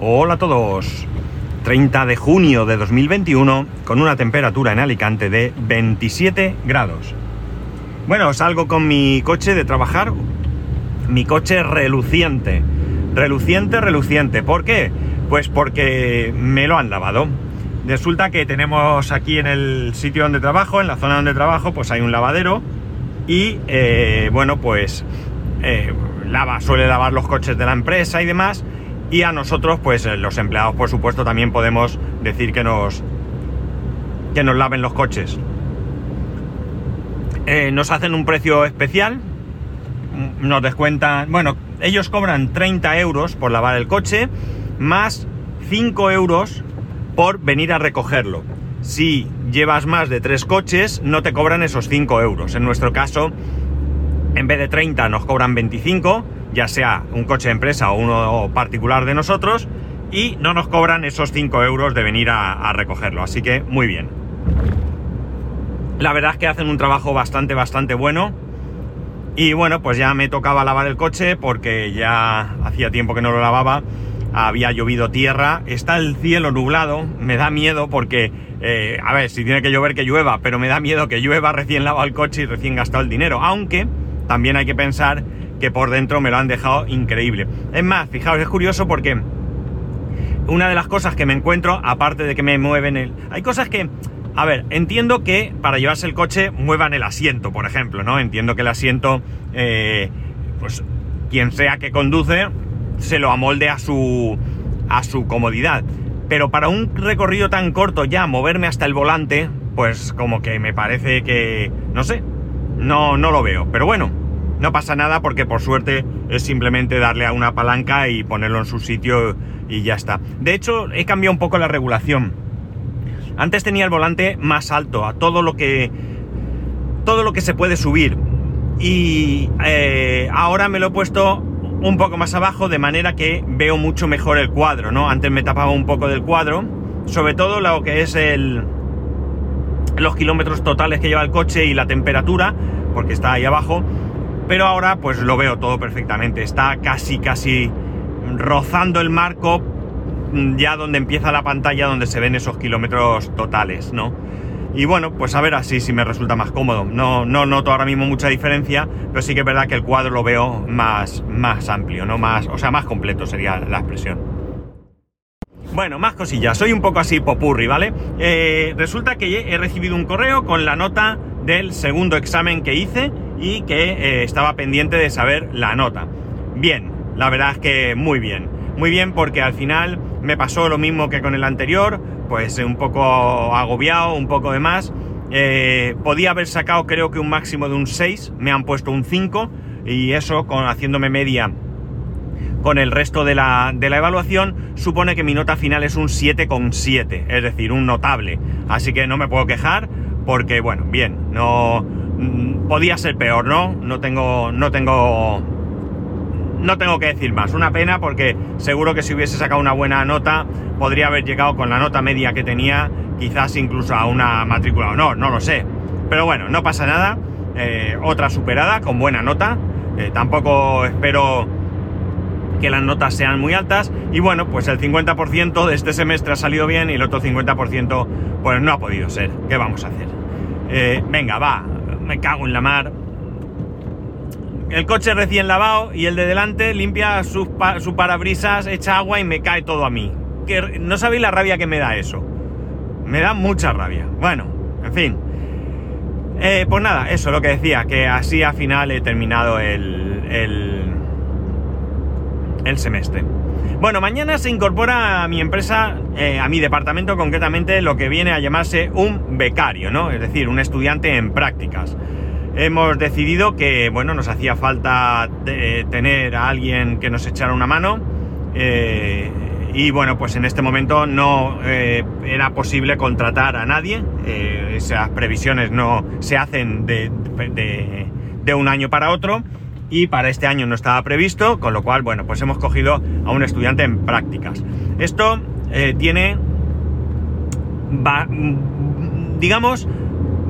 Hola a todos. 30 de junio de 2021 con una temperatura en Alicante de 27 grados. Bueno, salgo con mi coche de trabajar, mi coche reluciente. Reluciente, reluciente. ¿Por qué? Pues porque me lo han lavado. Resulta que tenemos aquí en el sitio donde trabajo, en la zona donde trabajo, pues hay un lavadero y eh, bueno, pues eh, lava, suele lavar los coches de la empresa y demás y a nosotros, pues eh, los empleados, por supuesto, también podemos decir que nos, que nos laven los coches. Eh, nos hacen un precio especial, mm, nos descuentan, bueno, ellos cobran 30 euros por lavar el coche, más 5 euros por venir a recogerlo. Si llevas más de 3 coches, no te cobran esos 5 euros. En nuestro caso, en vez de 30 nos cobran 25 ya sea un coche de empresa o uno particular de nosotros, y no nos cobran esos 5 euros de venir a, recogerlo. Así que muy bien. La verdad es que hacen un trabajo bastante, bastante bueno. Y bueno, pues ya me tocaba lavar el coche porque ya hacía tiempo que no lo lavaba. Había llovido tierra, está el cielo nublado, me da miedo porque, eh, a ver, si tiene que llover que llueva, pero me da miedo que llueva recién lavado el coche y recién gastado el dinero. Aunque también hay que pensar que por dentro me lo han dejado increíble. Es más, fijaos, es curioso porque una de las cosas que me encuentro, aparte de que me mueven el... Hay cosas que... A ver, entiendo que para llevarse el coche muevan el asiento, por ejemplo, ¿no? Entiendo que el asiento, eh, pues quien sea que conduce, se lo amolde a su, a su comodidad. Pero para un recorrido tan corto ya, moverme hasta el volante, pues como que me parece que... No sé, no, no lo veo. Pero bueno, no pasa nada porque por suerte es simplemente darle a una palanca y ponerlo en su sitio y ya está. De hecho, he cambiado un poco la regulación. Antes tenía el volante más alto, a todo lo que. todo lo que se puede subir. Y eh, ahora me lo he puesto un poco más abajo, de manera que veo mucho mejor el cuadro, ¿no? Antes me tapaba un poco del cuadro. Sobre todo lo que es el. los kilómetros totales que lleva el coche y la temperatura, porque está ahí abajo pero ahora pues lo veo todo perfectamente. Está casi, casi rozando el marco mm, ya donde empieza la pantalla donde se ven esos kilómetros totales, ¿no? Y bueno, pues a ver así si me resulta más cómodo. No, no noto ahora mismo mucha diferencia, pero sí que es verdad que el cuadro lo veo más, más amplio, ¿no? Más, o sea, más completo sería la expresión. Bueno, más cosillas. Soy un poco así popurri, ¿vale? Eh, resulta que he recibido un correo con la nota del segundo examen que hice y que eh, estaba pendiente de saber la nota. Bien, la verdad es que muy bien. Muy bien porque al final me pasó lo mismo que con el anterior, pues un poco agobiado, un poco de más. Eh, podía haber sacado creo que un máximo de un 6, me han puesto un 5 y eso con haciéndome media con el resto de la, de la evaluación supone que mi nota final es un 7,7, es decir, un notable. Así que no me puedo quejar porque, bueno, bien, no, podía ser peor, ¿no? No tengo, no tengo, no tengo que decir más. Una pena porque seguro que si hubiese sacado una buena nota, podría haber llegado con la nota media que tenía, quizás incluso a una matrícula o no, no lo sé. Pero bueno, no pasa nada. Eh, otra superada con buena nota. Eh, tampoco espero que las notas sean muy altas. Y bueno, pues el 50% de este semestre ha salido bien y el otro 50% pues no ha podido ser. ¿Qué vamos a hacer? Eh, venga, va, me cago en la mar. El coche recién lavado y el de delante limpia su parabrisas, echa agua y me cae todo a mí. Que no sabéis la rabia que me da eso. Me da mucha rabia. Bueno, en fin. Eh, pues nada, eso lo que decía, que así al final he terminado el, el, el semestre. Bueno, mañana se incorpora a mi empresa, eh, a mi departamento concretamente, lo que viene a llamarse un becario, ¿no? Es decir, un estudiante en prácticas. Hemos decidido que, bueno, nos hacía falta tener a alguien que nos echara una mano. Eh, y bueno, pues en este momento no eh, era posible contratar a nadie. esas previsiones no se hacen de un año para otro y para este año no estaba previsto, con lo cual, bueno, pues hemos cogido a un estudiante en prácticas. Esto eh, tiene, digamos,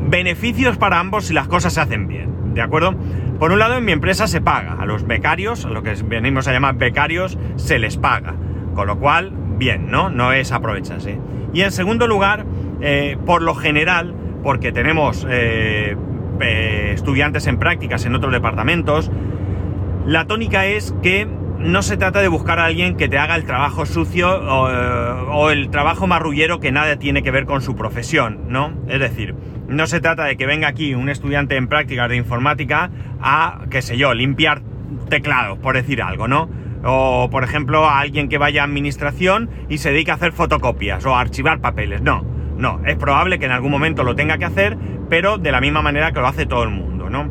beneficios para ambos si las cosas se hacen bien, ¿de acuerdo? Por un lado, en mi empresa se paga, a los becarios, a lo que venimos a llamar becarios, se les paga. Con lo cual, bien, ¿no? No es aprovecharse. Y en segundo lugar, eh, por lo general, porque tenemos eh, estudiantes en prácticas en otros departamentos, la tónica es que no se trata de buscar a alguien que te haga el trabajo sucio o, o, el trabajo marrullero que nada tiene que ver con su profesión, ¿no? Es decir, no se trata de que venga aquí un estudiante en prácticas de informática a, qué sé yo, limpiar teclados, por decir algo, ¿no? O, por ejemplo, a alguien que vaya a administración y se dedique a hacer fotocopias o a archivar papeles. No, no, es probable que en algún momento lo tenga que hacer, pero de la misma manera que lo hace todo el mundo, ¿no?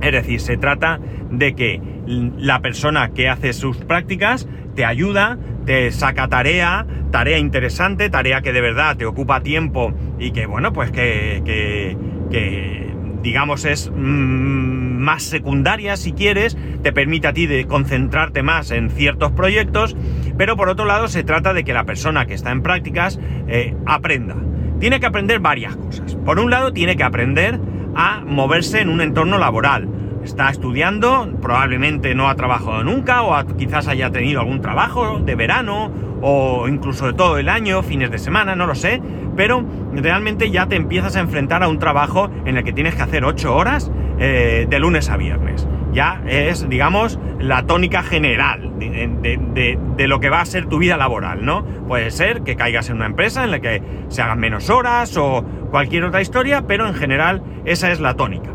Es decir, se trata de que la persona que hace sus prácticas te ayuda, te saca tarea, tarea interesante, tarea que de verdad te ocupa tiempo y que, bueno, pues que, que, que digamos es mmm, más secundaria si quieres, te permite a ti de concentrarte más en ciertos proyectos, pero por otro lado se trata de que la persona que está en prácticas eh, aprenda. Tiene que aprender varias cosas. Por un lado tiene que aprender a moverse en un entorno laboral. Está estudiando, probablemente no ha trabajado nunca o quizás haya tenido algún trabajo de verano o incluso de todo el año, fines de semana, no lo sé, pero realmente ya te empiezas a enfrentar a un trabajo en el que tienes que hacer 8 horas eh, de lunes a viernes. Ya es, digamos, la tónica general de, de, lo que va a ser tu vida laboral, ¿no? Puede ser que caigas en una empresa en la que se hagan menos horas o cualquier otra historia, pero en general esa es la tónica.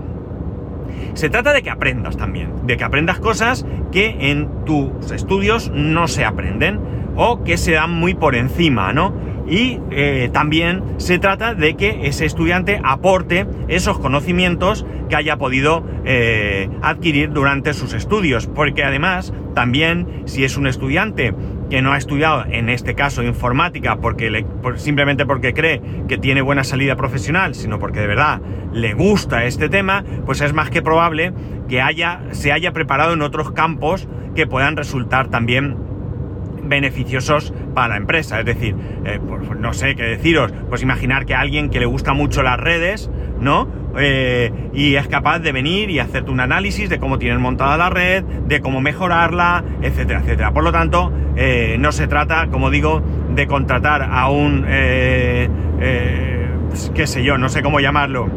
Se trata de que aprendas también, de que aprendas cosas que en tus estudios no se aprenden o que se dan muy por encima, ¿no? Y eh, también se trata de que ese estudiante aporte esos conocimientos que haya podido eh, adquirir durante sus estudios, porque además también si es un estudiante que no ha estudiado, en este caso informática, porque le, por, simplemente porque cree que tiene buena salida profesional, sino porque de verdad le gusta este tema, pues es más que probable que haya, se haya preparado en otros campos que puedan resultar también beneficiosos para la empresa. Es decir, eh, pues no sé qué deciros, pues imaginar que alguien que le gusta mucho las redes, ¿no? Eh, y es capaz de venir y hacerte un análisis de cómo tienes montada la red, de cómo mejorarla, etcétera, etcétera. Por lo tanto, eh, no se trata, como digo, de contratar a un, qué sé yo, no sé cómo llamarlo,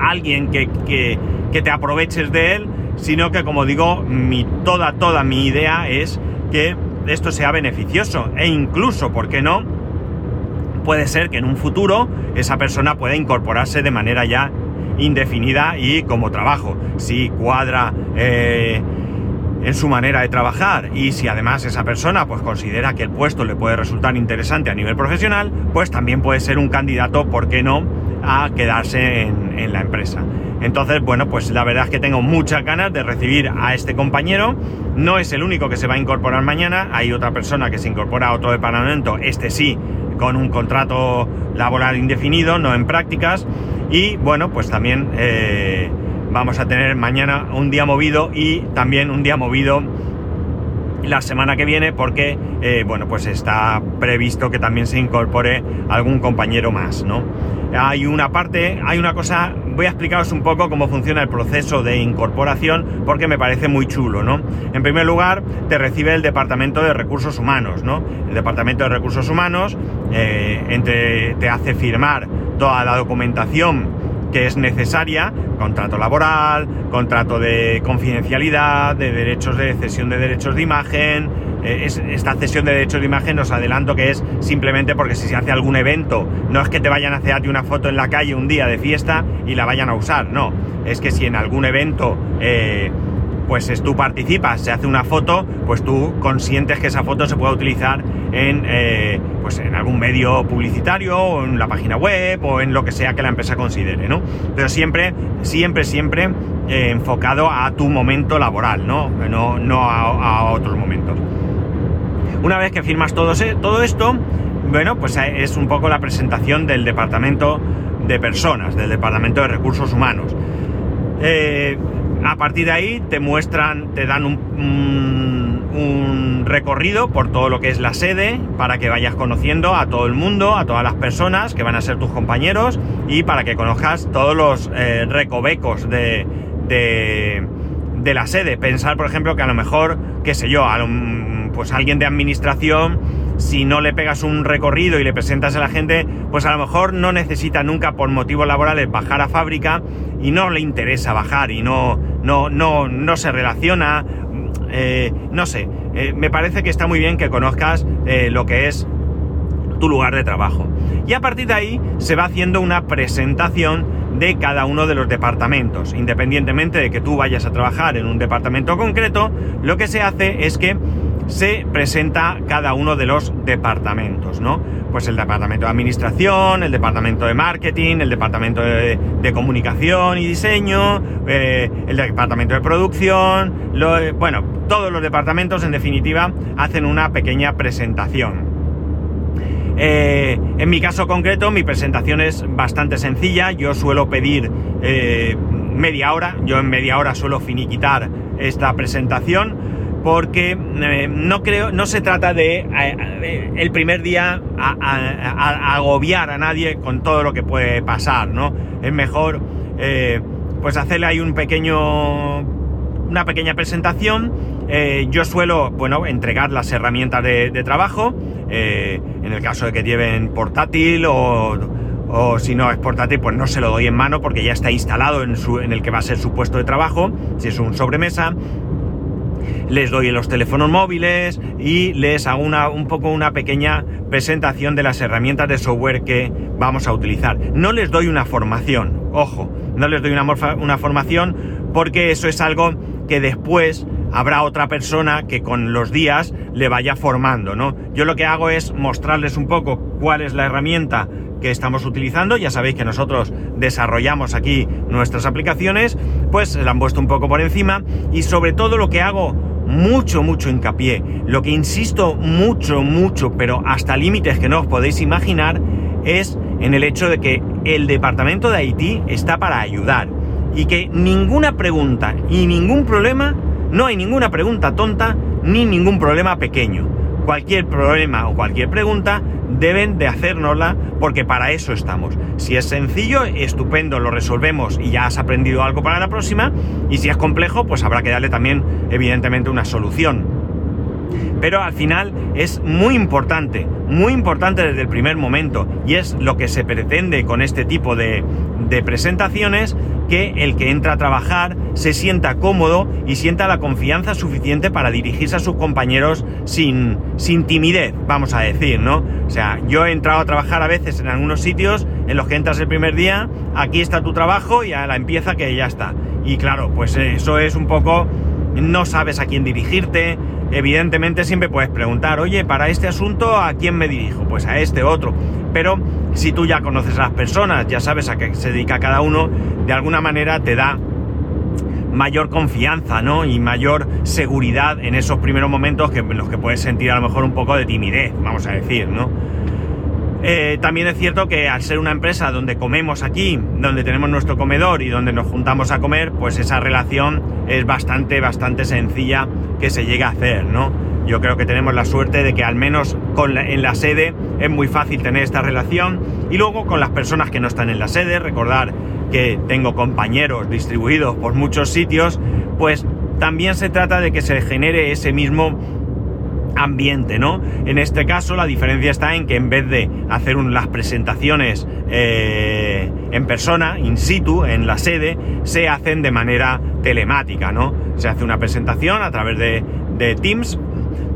alguien que, que, que te aproveches de él, sino que, como digo, mi, toda, toda mi idea es que esto sea beneficioso e incluso, ¿por qué no? Puede ser que en un futuro esa persona pueda incorporarse de manera ya indefinida y como trabajo. Si cuadra eh, en su manera de trabajar y si además esa persona pues considera que el puesto le puede resultar interesante a nivel profesional, pues también puede ser un candidato, ¿por qué no?, a quedarse en, en la empresa. Entonces, bueno, pues la verdad es que tengo muchas ganas de recibir a este compañero. No es el único que se va a incorporar mañana, hay otra persona que se incorpora a otro departamento, este sí, con un contrato laboral indefinido, no en prácticas. Y bueno, pues también eh, vamos a tener mañana un día movido y también un día movido la semana que viene porque, eh, bueno, pues está previsto que también se incorpore algún compañero más, ¿no? Hay una parte, hay una cosa, voy a explicaros un poco cómo funciona el proceso de incorporación porque me parece muy chulo, ¿no? En primer lugar, te recibe el Departamento de Recursos Humanos, ¿no? El Departamento de Recursos Humanos eh, entre, te hace firmar toda la documentación que es necesaria, contrato laboral, contrato de confidencialidad, de derechos de cesión de derechos de imagen. Eh, es, esta cesión de derechos de imagen os adelanto que es simplemente porque si se hace algún evento, no es que te vayan a hacer una foto en la calle un día de fiesta y la vayan a usar, no. Es que si en algún evento eh, pues es, tú participas, se hace una foto, pues tú consientes que esa foto se pueda utilizar en, eh, pues en algún medio publicitario o en la página web o en lo que sea que la empresa considere, ¿no? Pero siempre, siempre, siempre eh, enfocado a tu momento laboral, ¿no? No, no a, a, otros momentos. Una vez que firmas todo, todo esto, bueno, pues es un poco la presentación del departamento de personas, del departamento de recursos humanos. Eh, a partir de ahí te muestran, te dan un, un, recorrido por todo lo que es la sede para que vayas conociendo a todo el mundo, a todas las personas que van a ser tus compañeros y para que conozcas todos los eh, recovecos de, de, de, la sede. Pensar, por ejemplo, que a lo mejor, qué sé yo, a lo, pues alguien de administración, si no le pegas un recorrido y le presentas a la gente, pues a lo mejor no necesita nunca por motivos laborales bajar a fábrica y no le interesa bajar y no, no, no, no se relaciona, eh, no sé, eh, me parece que está muy bien que conozcas eh, lo que es tu lugar de trabajo. Y a partir de ahí se va haciendo una presentación de cada uno de los departamentos. Independientemente de que tú vayas a trabajar en un departamento concreto, lo que se hace es que se presenta cada uno de los departamentos, ¿no? Pues el departamento de administración, el departamento de marketing, el departamento de, comunicación y diseño, eh, el departamento de producción, bueno, todos los departamentos en definitiva hacen una pequeña presentación. Eh, en mi caso concreto, mi presentación es bastante sencilla. Yo suelo pedir eh, media hora. Yo en media hora suelo finiquitar esta presentación porque eh, no creo, no se trata de el primer día agobiar a nadie con todo lo que puede pasar, ¿no? Es mejor pues hacerle ahí un pequeño, una pequeña presentación eh, yo suelo, bueno, entregar las herramientas de, trabajo, eh, en el caso de que lleven portátil o, si no es portátil, pues no se lo doy en mano porque ya está instalado en, su, en el que va a ser su puesto de trabajo, si es un sobremesa. Les doy los teléfonos móviles y les hago una, un poco una pequeña presentación de las herramientas de software que vamos a utilizar. No les doy una formación, ojo, no les doy una, una formación porque eso es algo que después habrá otra persona que con los días le vaya formando, ¿no? Yo lo que hago es mostrarles un poco cuál es la herramienta que estamos utilizando, ya sabéis que nosotros desarrollamos aquí nuestras aplicaciones, pues se la han puesto un poco por encima y sobre todo lo que hago mucho, mucho hincapié, lo que insisto mucho, mucho, pero hasta límites que no os podéis imaginar, es en el hecho de que el departamento de Haití está para ayudar y que ninguna pregunta y ningún problema no hay ninguna pregunta tonta ni ningún problema pequeño. Cualquier problema o cualquier pregunta deben de hacérnosla porque para eso estamos. Si es sencillo, estupendo, lo resolvemos y ya has aprendido algo para la próxima. Y si es complejo, pues habrá que darle también, evidentemente, una solución. Pero al final es muy importante, muy importante desde el primer momento, y es lo que se pretende con este tipo de, presentaciones, que el que entra a trabajar se sienta cómodo y sienta la confianza suficiente para dirigirse a sus compañeros sin, sin timidez, vamos a decir, ¿no? O sea, yo he entrado a trabajar a veces en algunos sitios en los que entras el primer día, aquí está tu trabajo y a la empieza que ya está. Y claro, pues eso es un poco, no sabes a quién dirigirte, evidentemente siempre puedes preguntar, oye, para este asunto, ¿a quién me dirijo? Pues a este otro. Pero si tú ya conoces a las personas, ya sabes a qué se dedica cada uno, de alguna manera te da mayor confianza, ¿no? Y mayor seguridad en esos primeros momentos que, en los que puedes sentir a lo mejor un poco de timidez, vamos a decir, ¿no? Eh, también es cierto que al ser una empresa donde comemos aquí, donde tenemos nuestro comedor y donde nos juntamos a comer, pues esa relación es bastante, bastante sencilla que se llegue a hacer, ¿no? Yo creo que tenemos la suerte de que al menos con en la sede es muy fácil tener esta relación y luego con las personas que no están en la sede, recordar que tengo compañeros distribuidos por muchos sitios, pues también se trata de que se genere ese mismo ambiente, ¿no? En este caso la diferencia está en que en vez de hacer las presentaciones eh, en persona, in situ, en la sede, se hacen de manera telemática, ¿no? Se hace una presentación a través de, de Teams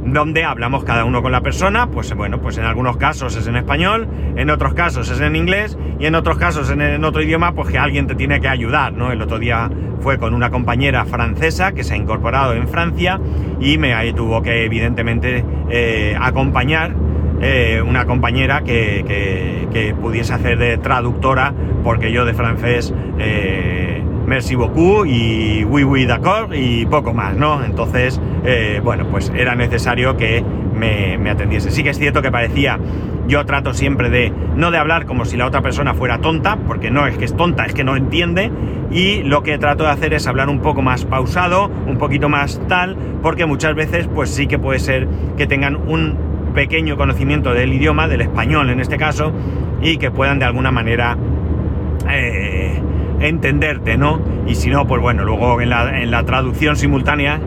donde hablamos cada uno con la persona, pues bueno, pues en algunos casos es en español, en otros casos es en inglés y en otros casos en, otro idioma, pues que alguien te tiene que ayudar, ¿no? El otro día fue con una compañera francesa que se ha incorporado en Francia y me tuvo que evidentemente eh, acompañar eh, una compañera que, que, pudiese hacer de traductora porque yo de francés eh, merci beaucoup y oui oui d'accord y poco más, ¿no? Entonces, eh, bueno, pues era necesario que me, atendiese. Sí que es cierto que parecía, yo trato siempre de, no de hablar como si la otra persona fuera tonta, porque no es que es tonta, es que no entiende, y lo que trato de hacer es hablar un poco más pausado, un poquito más tal, porque muchas veces pues sí que puede ser que tengan un pequeño conocimiento del idioma, del español en este caso, y que puedan de alguna manera... Eh, entenderte, ¿no? Y si no, pues bueno, luego en la, traducción simultánea,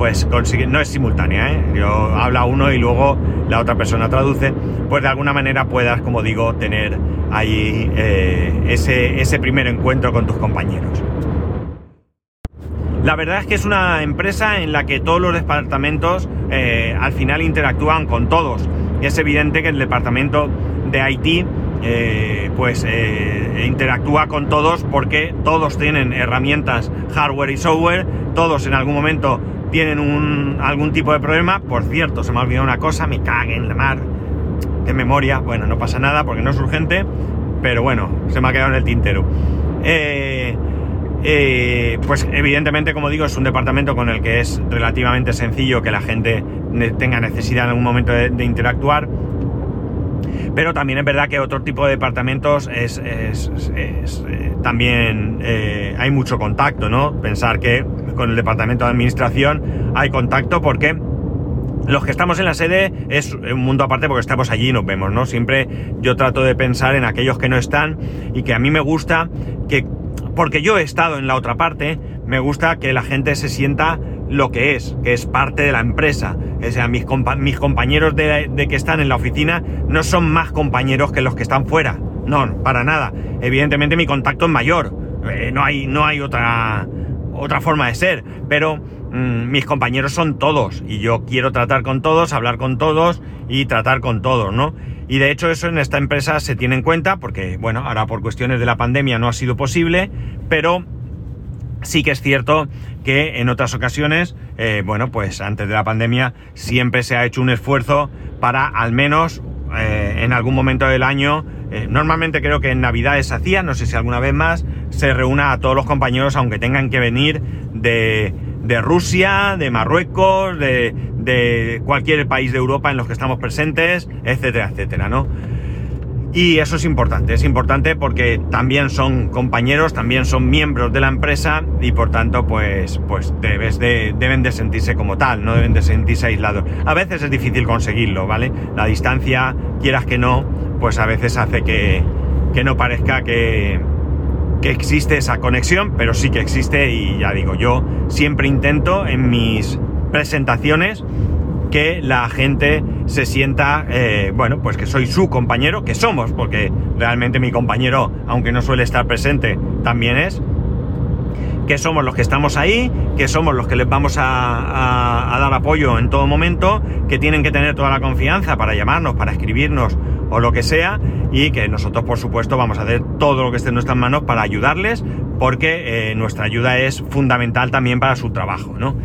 pues consigue, no es simultánea, ¿eh? yo habla uno y luego la otra persona traduce, pues de alguna manera puedas, como digo, tener ahí eh, ese, primer encuentro con tus compañeros. La verdad es que es una empresa en la que todos los departamentos eh, al final interactúan con todos. Es evidente que el departamento de IT eh, pues eh, interactúa con todos porque todos tienen herramientas hardware y software, todos en algún momento tienen un, algún tipo de problema. Por cierto, se me ha olvidado una cosa, me cague en la mar. Qué memoria, bueno, no pasa nada porque no es urgente, pero bueno, se me ha quedado en el tintero. Eh, eh, pues evidentemente, como digo, es un departamento con el que es relativamente sencillo que la gente tenga necesidad en algún momento de, interactuar. Pero también es verdad que otro tipo de departamentos es, eh, también eh, hay mucho contacto, ¿no? Pensar que con el departamento de administración hay contacto porque los que estamos en la sede es un mundo aparte porque estamos allí y nos vemos, ¿no? Siempre yo trato de pensar en aquellos que no están y que a mí me gusta que porque yo he estado en la otra parte, me gusta que la gente se sienta lo que es, que es parte de la empresa. O sea, mis, compañeros de, que están en la oficina no son más compañeros que los que están fuera. No, para nada. Evidentemente mi contacto es mayor. Eh, no hay, no hay otra, otra forma de ser. Pero mm, mis compañeros son todos. Y yo quiero tratar con todos, hablar con todos y tratar con todos, ¿no? Y de hecho eso en esta empresa se tiene en cuenta porque, bueno, ahora por cuestiones de la pandemia no ha sido posible, pero sí que es cierto que en otras ocasiones, eh, bueno, pues antes de la pandemia siempre se ha hecho un esfuerzo para al menos eh, en algún momento del año, eh, normalmente creo que en Navidades hacía, no sé si alguna vez más, se reúna a todos los compañeros aunque tengan que venir de, de Rusia, de Marruecos, de, de cualquier país de Europa en los que estamos presentes, etcétera, etcétera, ¿no? Y eso es importante, es importante porque también son compañeros, también son miembros de la empresa y por tanto pues, pues de, deben de sentirse como tal, no deben de sentirse aislados. A veces es difícil conseguirlo, ¿vale? La distancia, quieras que no, pues a veces hace que, que no parezca que, que existe esa conexión, pero sí que existe y ya digo, yo siempre intento en mis presentaciones que la gente se sienta, eh, bueno, pues que soy su compañero, que somos, porque realmente mi compañero, aunque no suele estar presente, también es, que somos los que estamos ahí, que somos los que les vamos a, dar apoyo en todo momento, que tienen que tener toda la confianza para llamarnos, para escribirnos o lo que sea, y que nosotros, por supuesto, vamos a hacer todo lo que esté en nuestras manos para ayudarles, porque eh, nuestra ayuda es fundamental también para su trabajo, ¿no?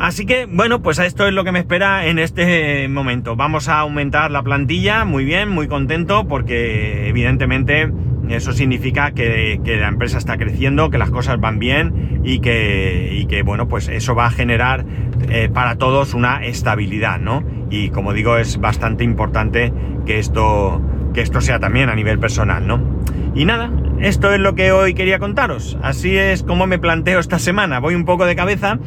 Así que, bueno, pues esto es lo que me espera en este momento. Vamos a aumentar la plantilla, muy bien, muy contento, porque evidentemente eso significa que, la empresa está creciendo, que las cosas van bien y que, que bueno, pues eso va a generar eh, para todos una estabilidad, ¿no? Y como digo, es bastante importante que esto, que esto sea también a nivel personal, ¿no? Y nada, esto es lo que hoy quería contaros. Así es como me planteo esta semana. Voy un poco de cabeza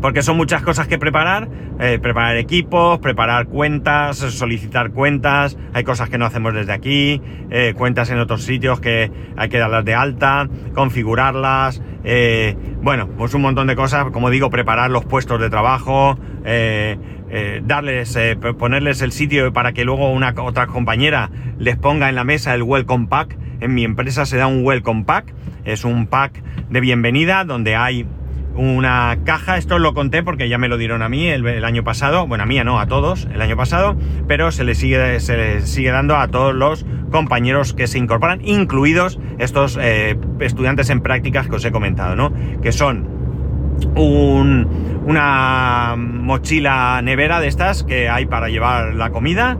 porque son muchas cosas que preparar, eh, preparar equipos, preparar cuentas, solicitar cuentas, hay cosas que no hacemos desde aquí, eh, cuentas en otros sitios que hay que darlas de alta, configurarlas, eh, bueno, pues un montón de cosas, como digo, preparar los puestos de trabajo, darles, ponerles el sitio para que luego una otra compañera les ponga en la mesa el welcome pack. En mi empresa se da un welcome pack, es un pack de bienvenida donde hay una caja, esto lo conté porque ya me lo dieron a mí el, año pasado, bueno, a mí no, a todos el año pasado, pero se le sigue, se sigue dando a todos los compañeros que se incorporan, incluidos estos eh, estudiantes en prácticas que os he comentado, ¿no? Que son un, una mochila nevera de estas que hay para llevar la comida,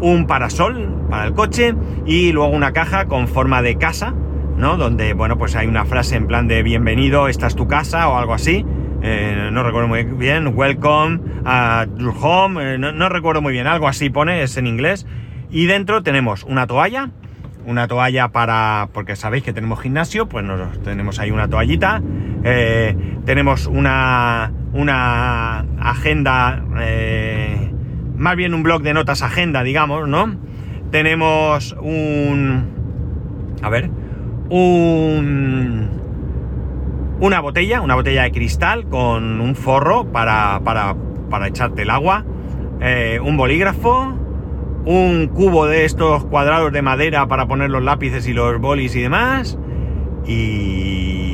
un parasol para el coche y luego una caja con forma de casa, ¿no? Donde, bueno, pues hay una frase en plan de bienvenido, esta es tu casa o algo así. Eh, no recuerdo muy bien, welcome a your home, eh, no, recuerdo muy bien, algo así pone, es en inglés. Y dentro tenemos una toalla, una toalla para, porque sabéis que tenemos gimnasio, pues nos, tenemos ahí una toallita. Eh, tenemos una, una agenda, más bien un blog de notas agenda, digamos, ¿no? Tenemos un... A ver, un, una botella, una botella de cristal con un forro para, para, para echarte el agua, eh, un bolígrafo, un cubo de estos cuadrados de madera para poner los lápices y los bolis y demás. Y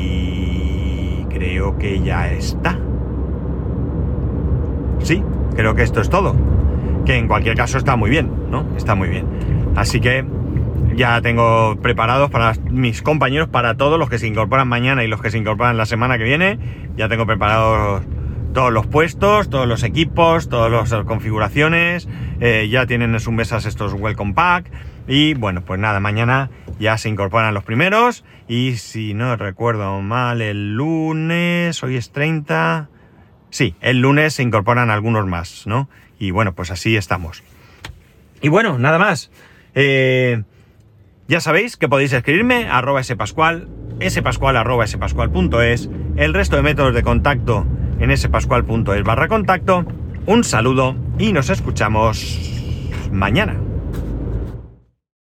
creo que ya está. Sí, creo que esto es todo. Que en cualquier caso está muy bien, ¿no? Está muy bien. Así que ya tengo preparados para mis compañeros, para todos los que se incorporan mañana y los que se incorporan la semana que viene. Ya tengo preparados todos los puestos, todos los equipos, todas las configuraciones. Eh, ya tienen en sus mesas estos Welcome Pack. Y bueno, pues nada, mañana ya se incorporan los primeros. Y si no recuerdo mal, el lunes, hoy es 30. Sí, el lunes se incorporan algunos más, ¿no? Y bueno, pues así estamos. Y bueno, nada más. Eh, ya sabéis que podéis escribirme a arroba spascual, spascual spascual.es, el resto de métodos de contacto en spascual.es barra contacto. Un saludo y nos escuchamos mañana.